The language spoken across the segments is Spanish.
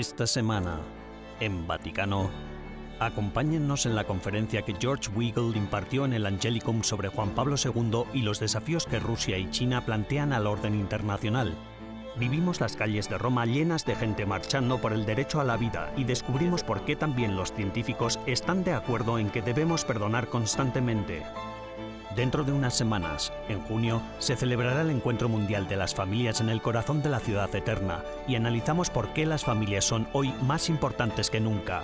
Esta semana, en Vaticano, acompáñennos en la conferencia que George Weigel impartió en el Angelicum sobre Juan Pablo II y los desafíos que Rusia y China plantean al orden internacional. Vivimos las calles de Roma llenas de gente marchando por el derecho a la vida y descubrimos por qué también los científicos están de acuerdo en que debemos perdonar constantemente. Dentro de unas semanas, en junio, se celebrará el Encuentro Mundial de las Familias en el corazón de la ciudad eterna y analizamos por qué las familias son hoy más importantes que nunca.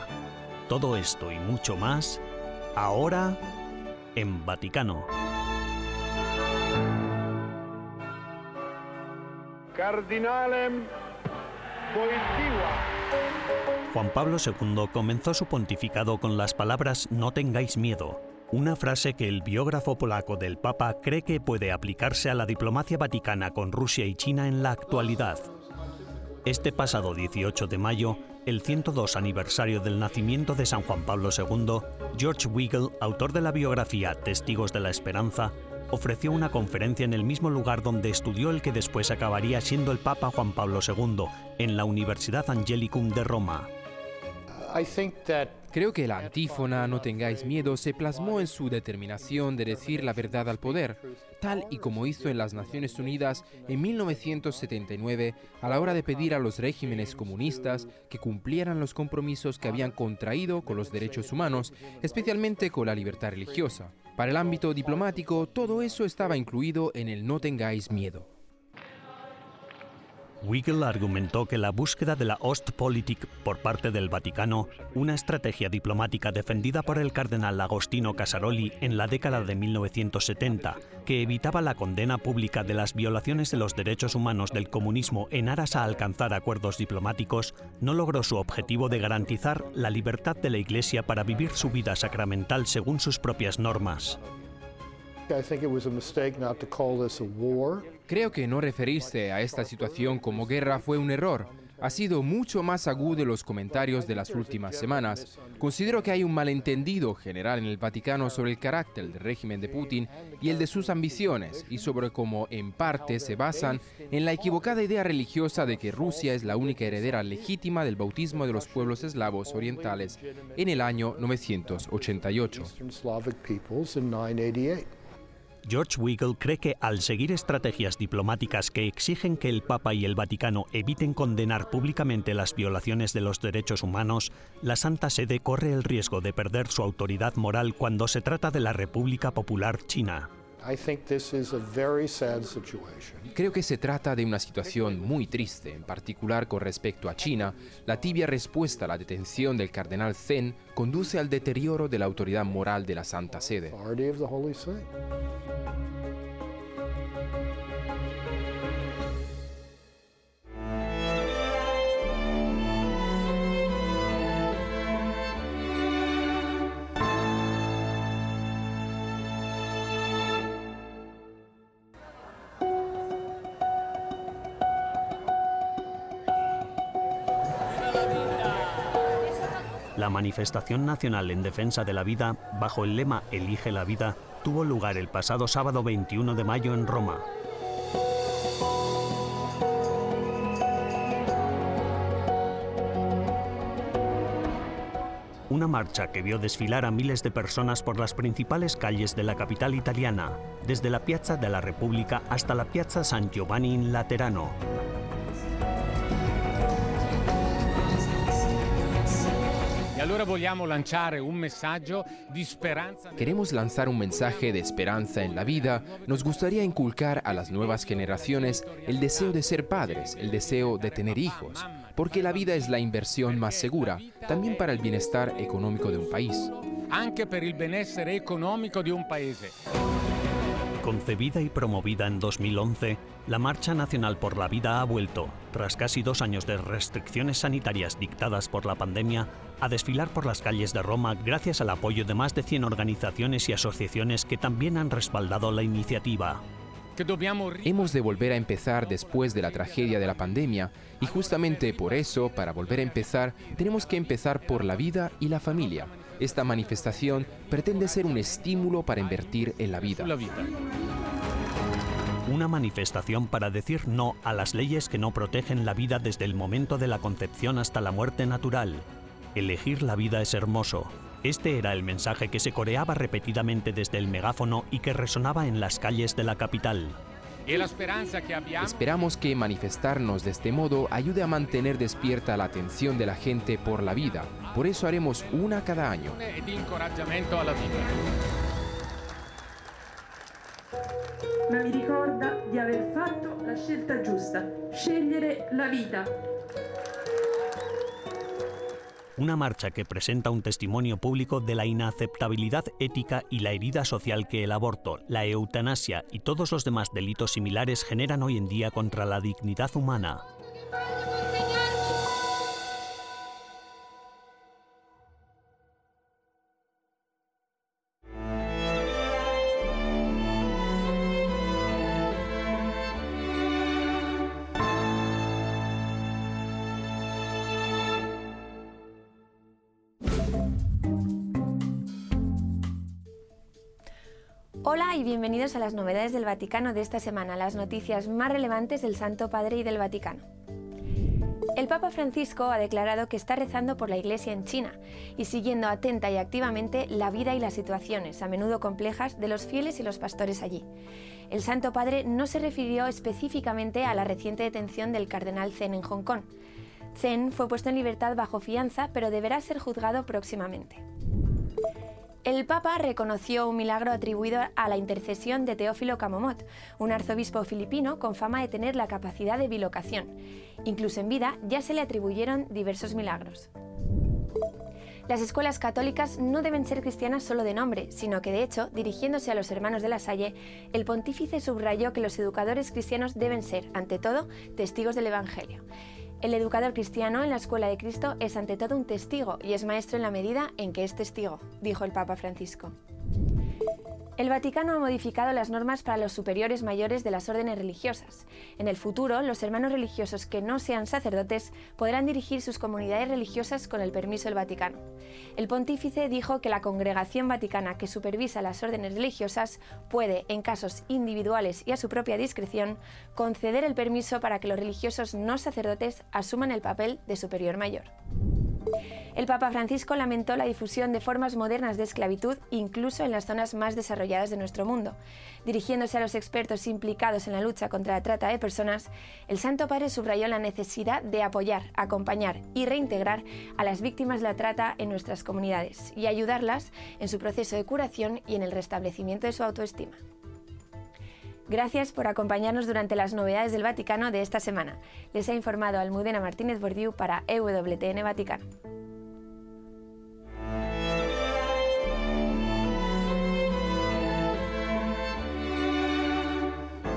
Todo esto y mucho más, ahora en Vaticano. Cardinalem Juan Pablo II comenzó su pontificado con las palabras No tengáis miedo, una frase que el biógrafo polaco del Papa cree que puede aplicarse a la diplomacia vaticana con Rusia y China en la actualidad. Este pasado 18 de mayo, el 102 aniversario del nacimiento de San Juan Pablo II, George Weigel, autor de la biografía Testigos de la Esperanza, ofreció una conferencia en el mismo lugar donde estudió el que después acabaría siendo el Papa Juan Pablo II, en la Universidad Angelicum de Roma. Creo que la antífona No tengáis miedo se plasmó en su determinación de decir la verdad al poder, tal y como hizo en las Naciones Unidas en 1979 a la hora de pedir a los regímenes comunistas que cumplieran los compromisos que habían contraído con los derechos humanos, especialmente con la libertad religiosa. Para el ámbito diplomático, todo eso estaba incluido en el No tengáis miedo. Weigel argumentó que la búsqueda de la Ostpolitik por parte del Vaticano, una estrategia diplomática defendida por el cardenal Agostino Casaroli en la década de 1970, que evitaba la condena pública de las violaciones de los derechos humanos del comunismo en aras a alcanzar acuerdos diplomáticos, no logró su objetivo de garantizar la libertad de la Iglesia para vivir su vida sacramental según sus propias normas. Creo que no referirse a esta situación como guerra fue un error. Ha sido mucho más agudo los comentarios de las últimas semanas. Considero que hay un malentendido general en el Vaticano sobre el carácter del régimen de Putin y el de sus ambiciones, y sobre cómo en parte se basan en la equivocada idea religiosa de que Rusia es la única heredera legítima del bautismo de los pueblos eslavos orientales en el año 988. George Weigel cree que al seguir estrategias diplomáticas que exigen que el Papa y el Vaticano eviten condenar públicamente las violaciones de los derechos humanos, la Santa Sede corre el riesgo de perder su autoridad moral cuando se trata de la República Popular China. Creo que se trata de una situación muy triste, en particular con respecto a China. La tibia respuesta a la detención del cardenal Zen conduce al deterioro de la autoridad moral de la Santa Sede. Manifestación nacional en defensa de la vida, bajo el lema Elige la vida, tuvo lugar el pasado sábado 21 de mayo en Roma. Una marcha que vio desfilar a miles de personas por las principales calles de la capital italiana, desde la Piazza de la República hasta la Piazza San Giovanni in Laterano. Queremos lanzar un mensaje de esperanza en la vida. Nos gustaría inculcar a las nuevas generaciones el deseo de ser padres, el deseo de tener hijos, porque la vida es la inversión más segura, también para el bienestar económico de un país. Anche per il benessere economico di un paese. Concebida y promovida en 2011, la Marcha Nacional por la Vida ha vuelto, tras casi dos años de restricciones sanitarias dictadas por la pandemia, a desfilar por las calles de Roma gracias al apoyo de más de 100 organizaciones y asociaciones que también han respaldado la iniciativa. Hemos de volver a empezar después de la tragedia de la pandemia y justamente por eso, para volver a empezar, tenemos que empezar por la vida y la familia. Esta manifestación pretende ser un estímulo para invertir en la vida. Una manifestación para decir no a las leyes que no protegen la vida desde el momento de la concepción hasta la muerte natural. Elegir la vida es hermoso. Este era el mensaje que se coreaba repetidamente desde el megáfono y que resonaba en las calles de la capital. Y la esperanza que abbiamo Esperamos que manifestarnos de este modo ayude a mantener despierta la atención de la gente por la vida. Por eso haremos una cada año. ma mi ricorda di aver fatto la scelta giusta, scegliere la vita. Una marcha que presenta un testimonio público de la inaceptabilidad ética y la herida social que el aborto, la eutanasia y todos los demás delitos similares generan hoy en día contra la dignidad humana. Bienvenidos a las novedades del Vaticano de esta semana, las noticias más relevantes del Santo Padre y del Vaticano. El Papa Francisco ha declarado que está rezando por la Iglesia en China y siguiendo atenta y activamente la vida y las situaciones, a menudo complejas, de los fieles y los pastores allí. El Santo Padre no se refirió específicamente a la reciente detención del cardenal Zen en Hong Kong. Zen fue puesto en libertad bajo fianza, pero deberá ser juzgado próximamente. El Papa reconoció un milagro atribuido a la intercesión de Teófilo Camomot, un arzobispo filipino con fama de tener la capacidad de bilocación. Incluso en vida ya se le atribuyeron diversos milagros. Las escuelas católicas no deben ser cristianas solo de nombre, sino que de hecho, dirigiéndose a los hermanos de la Salle, el pontífice subrayó que los educadores cristianos deben ser, ante todo, testigos del Evangelio. El educador cristiano en la Escuela de Cristo es ante todo un testigo y es maestro en la medida en que es testigo, dijo el Papa Francisco. El Vaticano ha modificado las normas para los superiores mayores de las órdenes religiosas. En el futuro, los hermanos religiosos que no sean sacerdotes podrán dirigir sus comunidades religiosas con el permiso del Vaticano. El pontífice dijo que la congregación vaticana que supervisa las órdenes religiosas puede, en casos individuales y a su propia discreción, conceder el permiso para que los religiosos no sacerdotes asuman el papel de superior mayor. El Papa Francisco lamentó la difusión de formas modernas de esclavitud incluso en las zonas más desarrolladas de nuestro mundo. Dirigiéndose a los expertos implicados en la lucha contra la trata de personas, el Santo Padre subrayó la necesidad de apoyar, acompañar y reintegrar a las víctimas de la trata en nuestras comunidades y ayudarlas en su proceso de curación y en el restablecimiento de su autoestima. Gracias por acompañarnos durante las novedades del Vaticano de esta semana. Les ha informado Almudena Martínez Bordiú para EWTN Vaticano.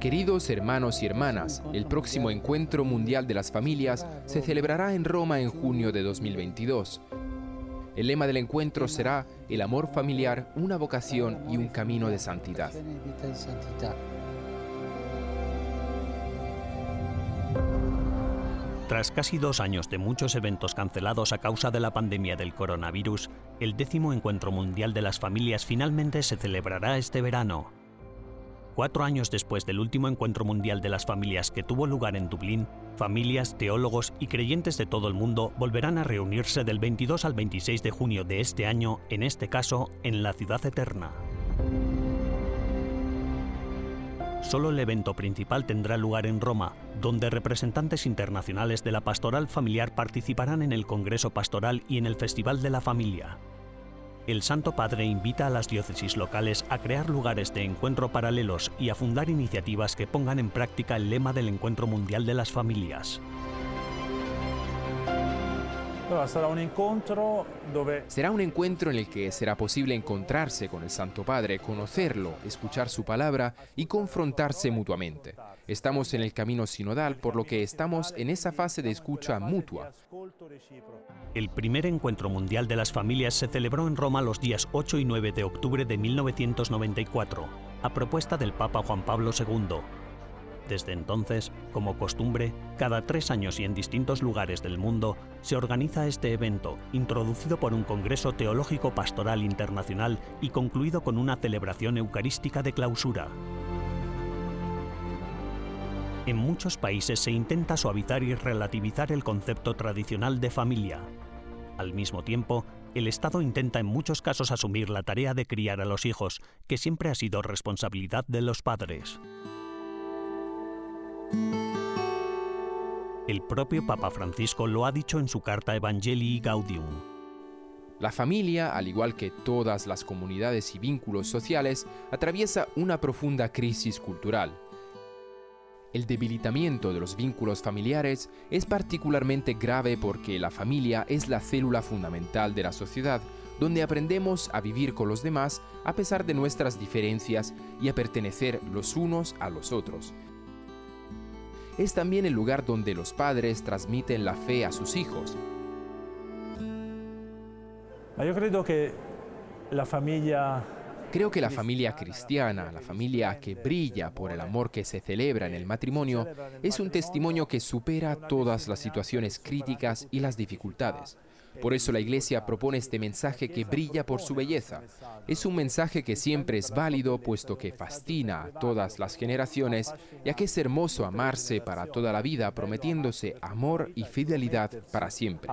Queridos hermanos y hermanas, el próximo Encuentro Mundial de las Familias se celebrará en Roma en junio de 2022. El lema del encuentro será El amor familiar, una vocación y un camino de santidad. Tras casi dos años de muchos eventos cancelados a causa de la pandemia del coronavirus, el décimo Encuentro Mundial de las Familias finalmente se celebrará este verano. Cuatro años después del último Encuentro Mundial de las Familias que tuvo lugar en Dublín, familias, teólogos y creyentes de todo el mundo volverán a reunirse del 22 al 26 de junio de este año, en este caso, en la Ciudad Eterna. Solo el evento principal tendrá lugar en Roma, donde representantes internacionales de la pastoral familiar participarán en el Congreso Pastoral y en el Festival de la Familia. El Santo Padre invita a las diócesis locales a crear lugares de encuentro paralelos y a fundar iniciativas que pongan en práctica el lema del Encuentro Mundial de las Familias. Será un encuentro en el que será posible encontrarse con el Santo Padre, conocerlo, escuchar su palabra y confrontarse mutuamente. Estamos en el camino sinodal, por lo que estamos en esa fase de escucha mutua. El primer encuentro mundial de las familias se celebró en Roma los días 8 y 9 de octubre de 1994, a propuesta del Papa Juan Pablo II. Desde entonces, como costumbre, cada tres años y en distintos lugares del mundo se organiza este evento, introducido por un Congreso Teológico Pastoral Internacional y concluido con una celebración eucarística de clausura. En muchos países se intenta suavizar y relativizar el concepto tradicional de familia. Al mismo tiempo, el Estado intenta en muchos casos asumir la tarea de criar a los hijos, que siempre ha sido responsabilidad de los padres. El propio Papa Francisco lo ha dicho en su carta Evangelii Gaudium. La familia, al igual que todas las comunidades y vínculos sociales, atraviesa una profunda crisis cultural el debilitamiento de los vínculos familiares es particularmente grave porque la familia es la célula fundamental de la sociedad, donde aprendemos a vivir con los demás a pesar de nuestras diferencias y a pertenecer los unos a los otros. Es también el lugar donde los padres transmiten la fe a sus hijos. Yo creo que la familia Creo que la familia cristiana, la familia que brilla por el amor que se celebra en el matrimonio, es un testimonio que supera todas las situaciones críticas y las dificultades. Por eso la Iglesia propone este mensaje que brilla por su belleza. Es un mensaje que siempre es válido puesto que fascina a todas las generaciones, ya que es hermoso amarse para toda la vida prometiéndose amor y fidelidad para siempre.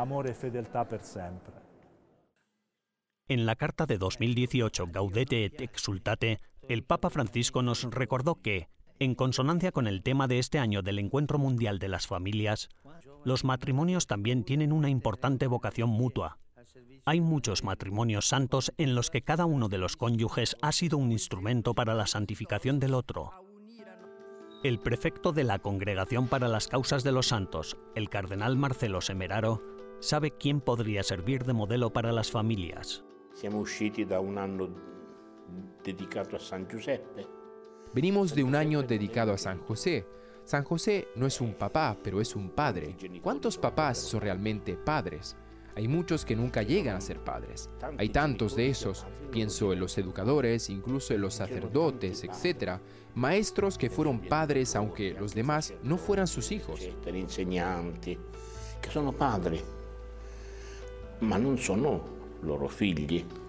En la carta de 2018 Gaudete et Exultate, el Papa Francisco nos recordó que, en consonancia con el tema de este año del Encuentro Mundial de las Familias, los matrimonios también tienen una importante vocación mutua. Hay muchos matrimonios santos en los que cada uno de los cónyuges ha sido un instrumento para la santificación del otro. El prefecto de la Congregación para las Causas de los Santos, el cardenal Marcelo Semeraro, sabe quién podría servir de modelo para las familias. Siamo usciti da un anno dedicato a San Giuseppe. Venimos de un año dedicado a San José. San José no es un papá, pero es un padre. ¿Cuántos papás son realmente padres? Hay muchos que nunca llegan a ser padres. Hay tantos de esos. Pienso en los educadores, incluso en los sacerdotes, etc. Maestros que fueron padres aunque los demás no fueran sus hijos. Che sono padri, ma non sono loro figli.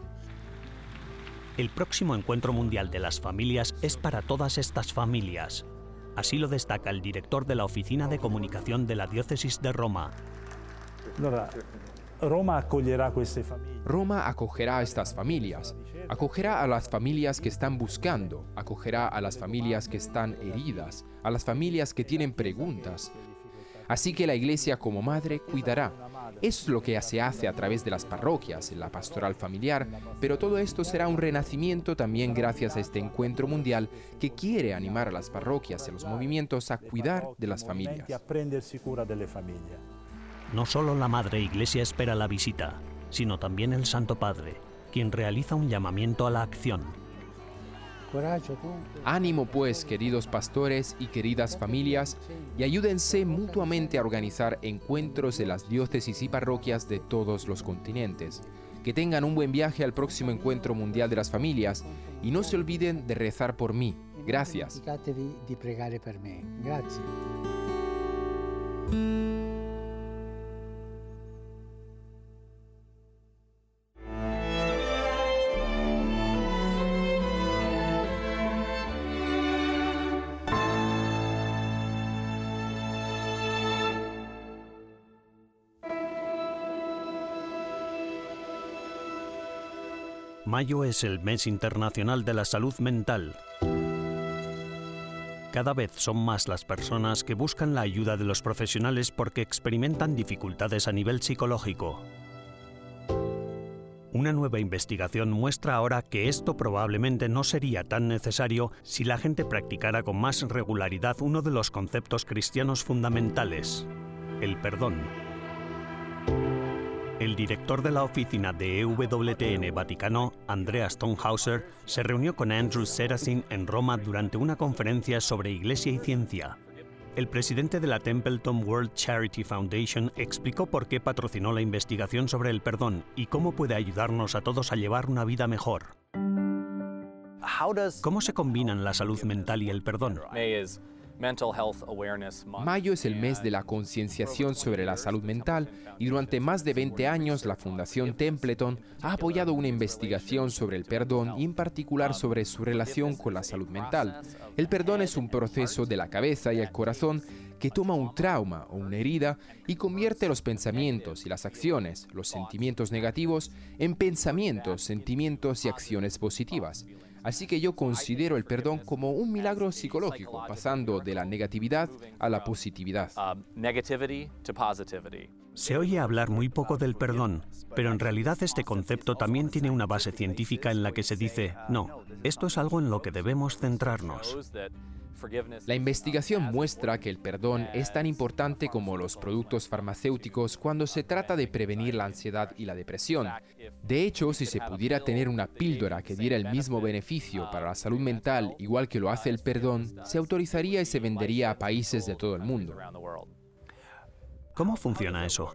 El próximo encuentro mundial de las familias es para todas estas familias. Así lo destaca el director de la Oficina de Comunicación de la Diócesis de Roma. Roma acogerá Roma acogerá a estas familias. Acogerá a las familias que están buscando, acogerá a las familias que están heridas, a las familias que tienen preguntas. Así que la Iglesia como madre cuidará, es lo que se hace a través de las parroquias, en la pastoral familiar, pero todo esto será un renacimiento también gracias a este encuentro mundial que quiere animar a las parroquias y a los movimientos a cuidar de las familias. No solo la Madre Iglesia espera la visita, sino también el Santo Padre, quien realiza un llamamiento a la acción Ánimo pues, queridos pastores y queridas familias, y ayúdense mutuamente a organizar encuentros en las diócesis y parroquias de todos los continentes. Que tengan un buen viaje al próximo encuentro mundial de las familias y no se olviden de rezar por mí. Gracias. Mayo es el mes internacional de la salud mental. Cada vez son más las personas que buscan la ayuda de los profesionales porque experimentan dificultades a nivel psicológico. Una nueva investigación muestra ahora que esto probablemente no sería tan necesario si la gente practicara con más regularidad uno de los conceptos cristianos fundamentales, el perdón. El director de la oficina de EWTN Vaticano, Andrea Stonehauser, se reunió con Andrew Serasin en Roma durante una conferencia sobre Iglesia y ciencia. El presidente de la Templeton World Charity Foundation explicó por qué patrocinó la investigación sobre el perdón y cómo puede ayudarnos a todos a llevar una vida mejor. ¿Cómo se combinan la salud mental y el perdón? Mayo es el mes de la concienciación sobre la salud mental y durante más de 20 años la Fundación Templeton ha apoyado una investigación sobre el perdón y en particular sobre su relación con la salud mental. El perdón es un proceso de la cabeza y el corazón que toma un trauma o una herida y convierte los pensamientos y las acciones, los sentimientos negativos, en pensamientos, sentimientos y acciones positivas. Así que yo considero el perdón como un milagro psicológico, pasando de la negatividad a la positividad. Se oye hablar muy poco del perdón, pero en realidad este concepto también tiene una base científica en la que se dice, no, esto es algo en lo que debemos centrarnos. La investigación muestra que el perdón es tan importante como los productos farmacéuticos cuando se trata de prevenir la ansiedad y la depresión. De hecho, si se pudiera tener una píldora que diera el mismo beneficio para la salud mental igual que lo hace el perdón, se autorizaría y se vendería a países de todo el mundo. ¿Cómo funciona eso?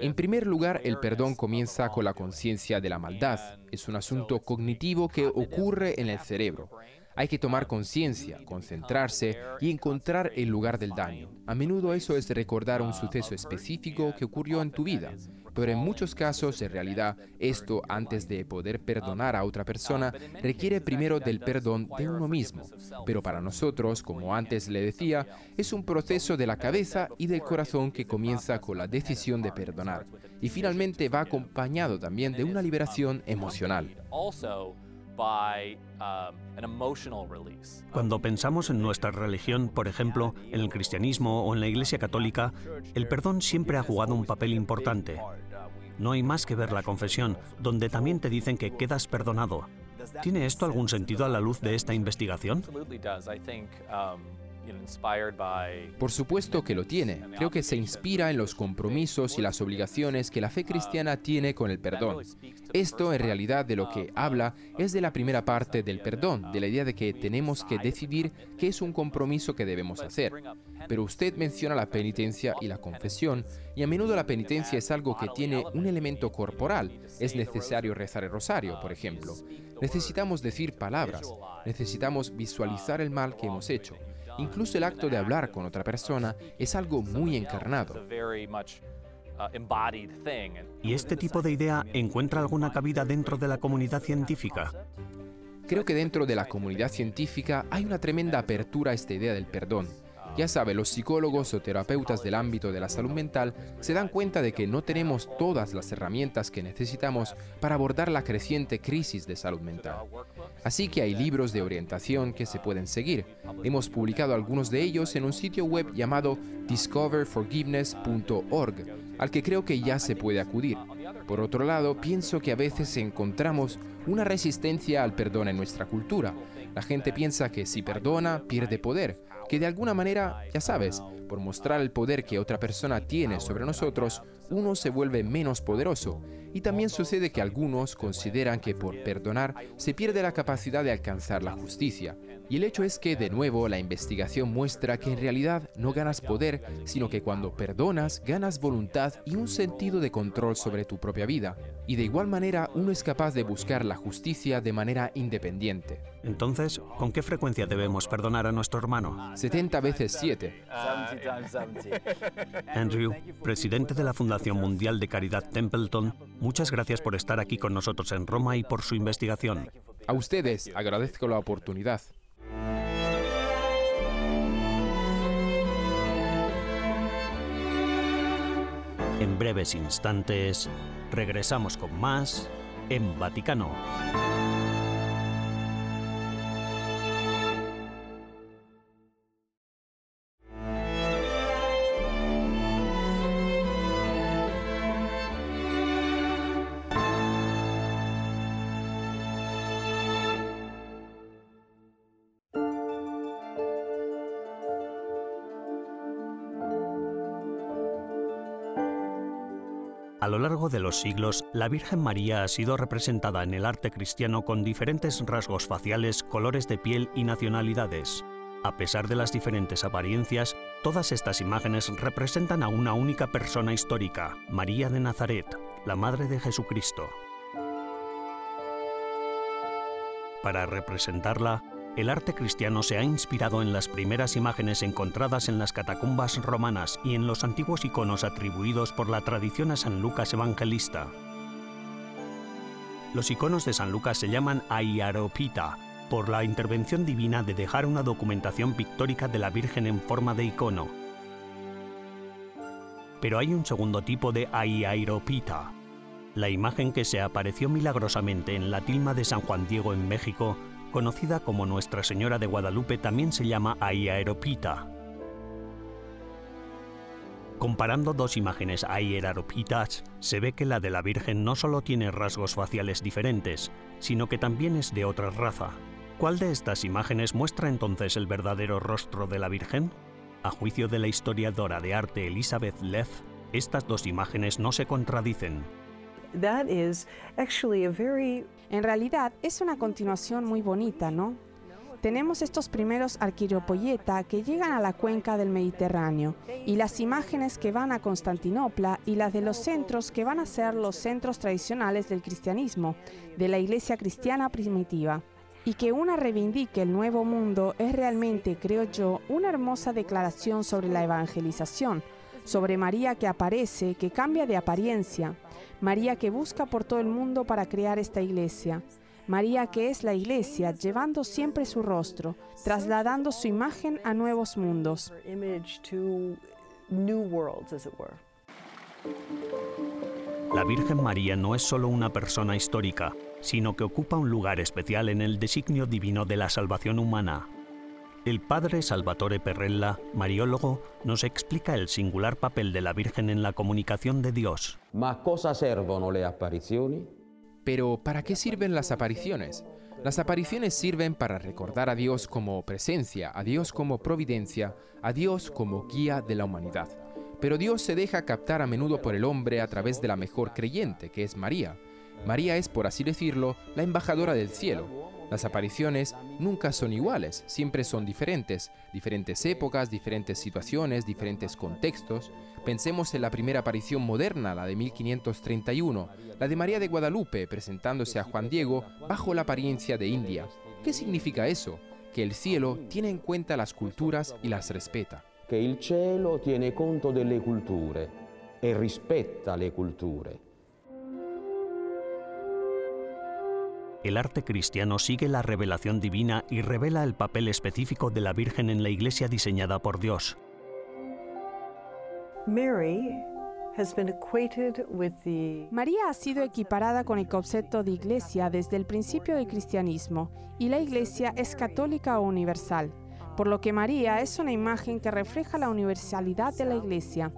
En primer lugar, el perdón comienza con la conciencia de la maldad. Es un asunto cognitivo que ocurre en el cerebro. Hay que tomar conciencia, concentrarse y encontrar el lugar del daño. A menudo eso es recordar un suceso específico que ocurrió en tu vida, pero en muchos casos, en realidad, esto, antes de poder perdonar a otra persona, requiere primero del perdón de uno mismo. Pero para nosotros, como antes le decía, es un proceso de la cabeza y del corazón que comienza con la decisión de perdonar y finalmente va acompañado también de una liberación emocional. Cuando pensamos en nuestra religión, por ejemplo, en el cristianismo o en la Iglesia Católica, el perdón siempre ha jugado un papel importante. No hay más que ver la confesión, donde también te dicen que quedas perdonado. ¿Tiene esto algún sentido a la luz de esta investigación? Por supuesto que lo tiene. Creo que se inspira en los compromisos y las obligaciones que la fe cristiana tiene con el perdón. Esto en realidad de lo que habla es de la primera parte del perdón, de la idea de que tenemos que decidir qué es un compromiso que debemos hacer. Pero usted menciona la penitencia y la confesión, y a menudo la penitencia es algo que tiene un elemento corporal. Es necesario rezar el rosario, por ejemplo. Necesitamos decir palabras, necesitamos visualizar el mal que hemos hecho. Incluso el acto de hablar con otra persona es algo muy encarnado. ¿Y este tipo de idea encuentra alguna cabida dentro de la comunidad científica? Creo que dentro de la comunidad científica hay una tremenda apertura a esta idea del perdón. Ya sabe, los psicólogos o terapeutas del ámbito de la salud mental se dan cuenta de que no tenemos todas las herramientas que necesitamos para abordar la creciente crisis de salud mental. Así que hay libros de orientación que se pueden seguir. Hemos publicado algunos de ellos en un sitio web llamado discoverforgiveness.org, al que creo que ya se puede acudir. Por otro lado, pienso que a veces encontramos una resistencia al perdón en nuestra cultura. La gente piensa que si perdona, pierde poder que de alguna manera, ya sabes, por mostrar el poder que otra persona tiene sobre nosotros, uno se vuelve menos poderoso. Y también sucede que algunos consideran que por perdonar se pierde la capacidad de alcanzar la justicia. Y el hecho es que, de nuevo, la investigación muestra que en realidad no ganas poder, sino que cuando perdonas ganas voluntad y un sentido de control sobre tu propia vida. Y de igual manera uno es capaz de buscar la justicia de manera independiente. Entonces, ¿con qué frecuencia debemos perdonar a nuestro hermano? 70 veces 7. Andrew, presidente de la Fundación Mundial de Caridad Templeton, muchas gracias por estar aquí con nosotros en Roma y por su investigación. A ustedes agradezco la oportunidad. En breves instantes, regresamos con más en Vaticano. Los siglos, la Virgen María ha sido representada en el arte cristiano con diferentes rasgos faciales, colores de piel y nacionalidades. A pesar de las diferentes apariencias, todas estas imágenes representan a una única persona histórica, María de Nazaret, la Madre de Jesucristo. Para representarla, el arte cristiano se ha inspirado en las primeras imágenes encontradas en las catacumbas romanas y en los antiguos iconos atribuidos por la tradición a San Lucas Evangelista. Los iconos de San Lucas se llaman Aiaropita, por la intervención divina de dejar una documentación pictórica de la Virgen en forma de icono. Pero hay un segundo tipo de Aiaropita. La imagen que se apareció milagrosamente en la tilma de San Juan Diego en México conocida como Nuestra Señora de Guadalupe, también se llama Aiaropita. Comparando dos imágenes Aiaropitas, se ve que la de la Virgen no solo tiene rasgos faciales diferentes, sino que también es de otra raza. ¿Cuál de estas imágenes muestra entonces el verdadero rostro de la Virgen? A juicio de la historiadora de arte Elizabeth Leff, estas dos imágenes no se contradicen. En realidad es una continuación muy bonita, ¿no? Tenemos estos primeros arquiropoyeta que llegan a la cuenca del Mediterráneo y las imágenes que van a Constantinopla y las de los centros que van a ser los centros tradicionales del cristianismo, de la iglesia cristiana primitiva. Y que una reivindique el nuevo mundo es realmente, creo yo, una hermosa declaración sobre la evangelización, sobre María que aparece, que cambia de apariencia, María que busca por todo el mundo para crear esta iglesia. María que es la iglesia, llevando siempre su rostro, trasladando su imagen a nuevos mundos. La Virgen María no es solo una persona histórica, sino que ocupa un lugar especial en el designio divino de la salvación humana. El padre Salvatore Perrella, mariólogo, nos explica el singular papel de la Virgen en la comunicación de Dios. Pero ¿para qué sirven las apariciones? Las apariciones sirven para recordar a Dios como presencia, a Dios como providencia, a Dios como guía de la humanidad. Pero Dios se deja captar a menudo por el hombre a través de la mejor creyente, que es María. María es, por así decirlo, la embajadora del cielo, las apariciones nunca son iguales, siempre son diferentes, diferentes épocas, diferentes situaciones, diferentes contextos. Pensemos en la primera aparición moderna, la de 1531, la de María de Guadalupe presentándose a Juan Diego bajo la apariencia de India. ¿Qué significa eso? Que el cielo tiene en cuenta las culturas y las respeta. Que el cielo tiene conto delle culture e rispetta le culture. El arte cristiano sigue la revelación divina y revela el papel específico de la Virgen en la iglesia diseñada por Dios. María ha sido equiparada con el concepto de iglesia desde el principio del cristianismo y la iglesia es católica o universal, por lo que María es una imagen que refleja la universalidad de la iglesia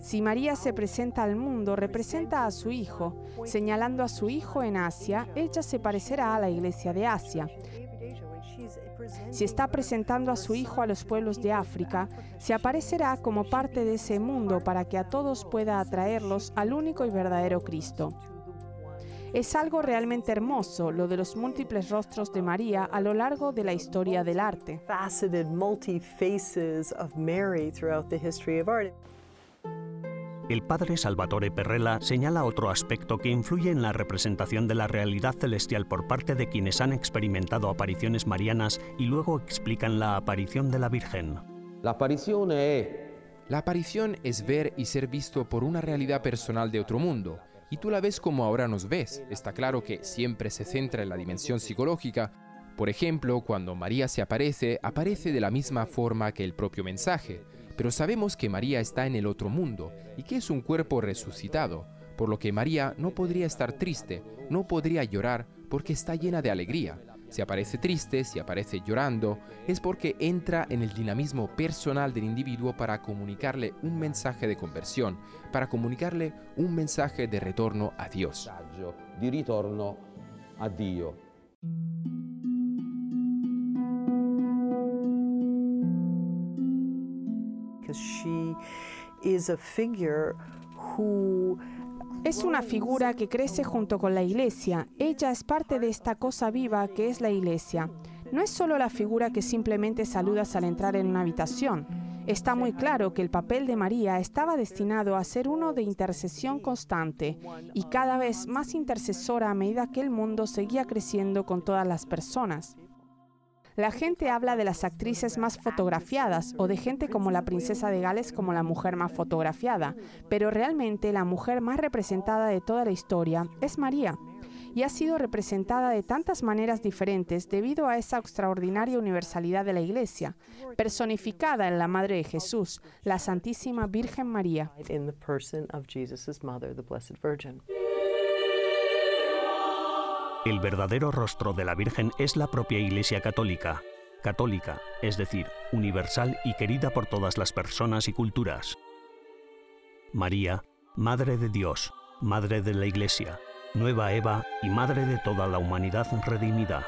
si María se presenta al mundo, representa a su hijo. Señalando a su hijo en Asia, ella se parecerá a la iglesia de Asia. Si está presentando a su hijo a los pueblos de África, se aparecerá como parte de ese mundo para que a todos pueda atraerlos al único y verdadero Cristo. Es algo realmente hermoso lo de los múltiples rostros de María a lo largo de la historia del arte. El padre Salvatore Perrella señala otro aspecto que influye en la representación de la realidad celestial por parte de quienes han experimentado apariciones marianas y luego explican la aparición de la Virgen. La aparición es... La aparición es ver y ser visto por una realidad personal de otro mundo, y tú la ves como ahora nos ves. Está claro que siempre se centra en la dimensión psicológica. Por ejemplo, cuando María se aparece, aparece de la misma forma que el propio mensaje pero sabemos que María está en el otro mundo y que es un cuerpo resucitado, por lo que María no podría estar triste, no podría llorar porque está llena de alegría. Si aparece triste, si aparece llorando, es porque entra en el dinamismo personal del individuo para comunicarle un mensaje de conversión, para comunicarle un mensaje de retorno a Dios. Es una figura que crece junto con la iglesia. Ella es parte de esta cosa viva que es la iglesia. No es solo la figura que simplemente saludas al entrar en una habitación. Está muy claro que el papel de María estaba destinado a ser uno de intercesión constante y cada vez más intercesora a medida que el mundo seguía creciendo con todas las personas. La gente habla de las actrices más fotografiadas o de gente como la princesa de Gales como la mujer más fotografiada, pero realmente la mujer más representada de toda la historia es María y ha sido representada de tantas maneras diferentes debido a esa extraordinaria universalidad de la Iglesia, personificada en la Madre de Jesús, la Santísima Virgen María. El verdadero rostro de la Virgen es la propia Iglesia Católica, católica, es decir, universal y querida por todas las personas y culturas. María, Madre de Dios, Madre de la Iglesia, Nueva Eva y Madre de toda la humanidad redimida.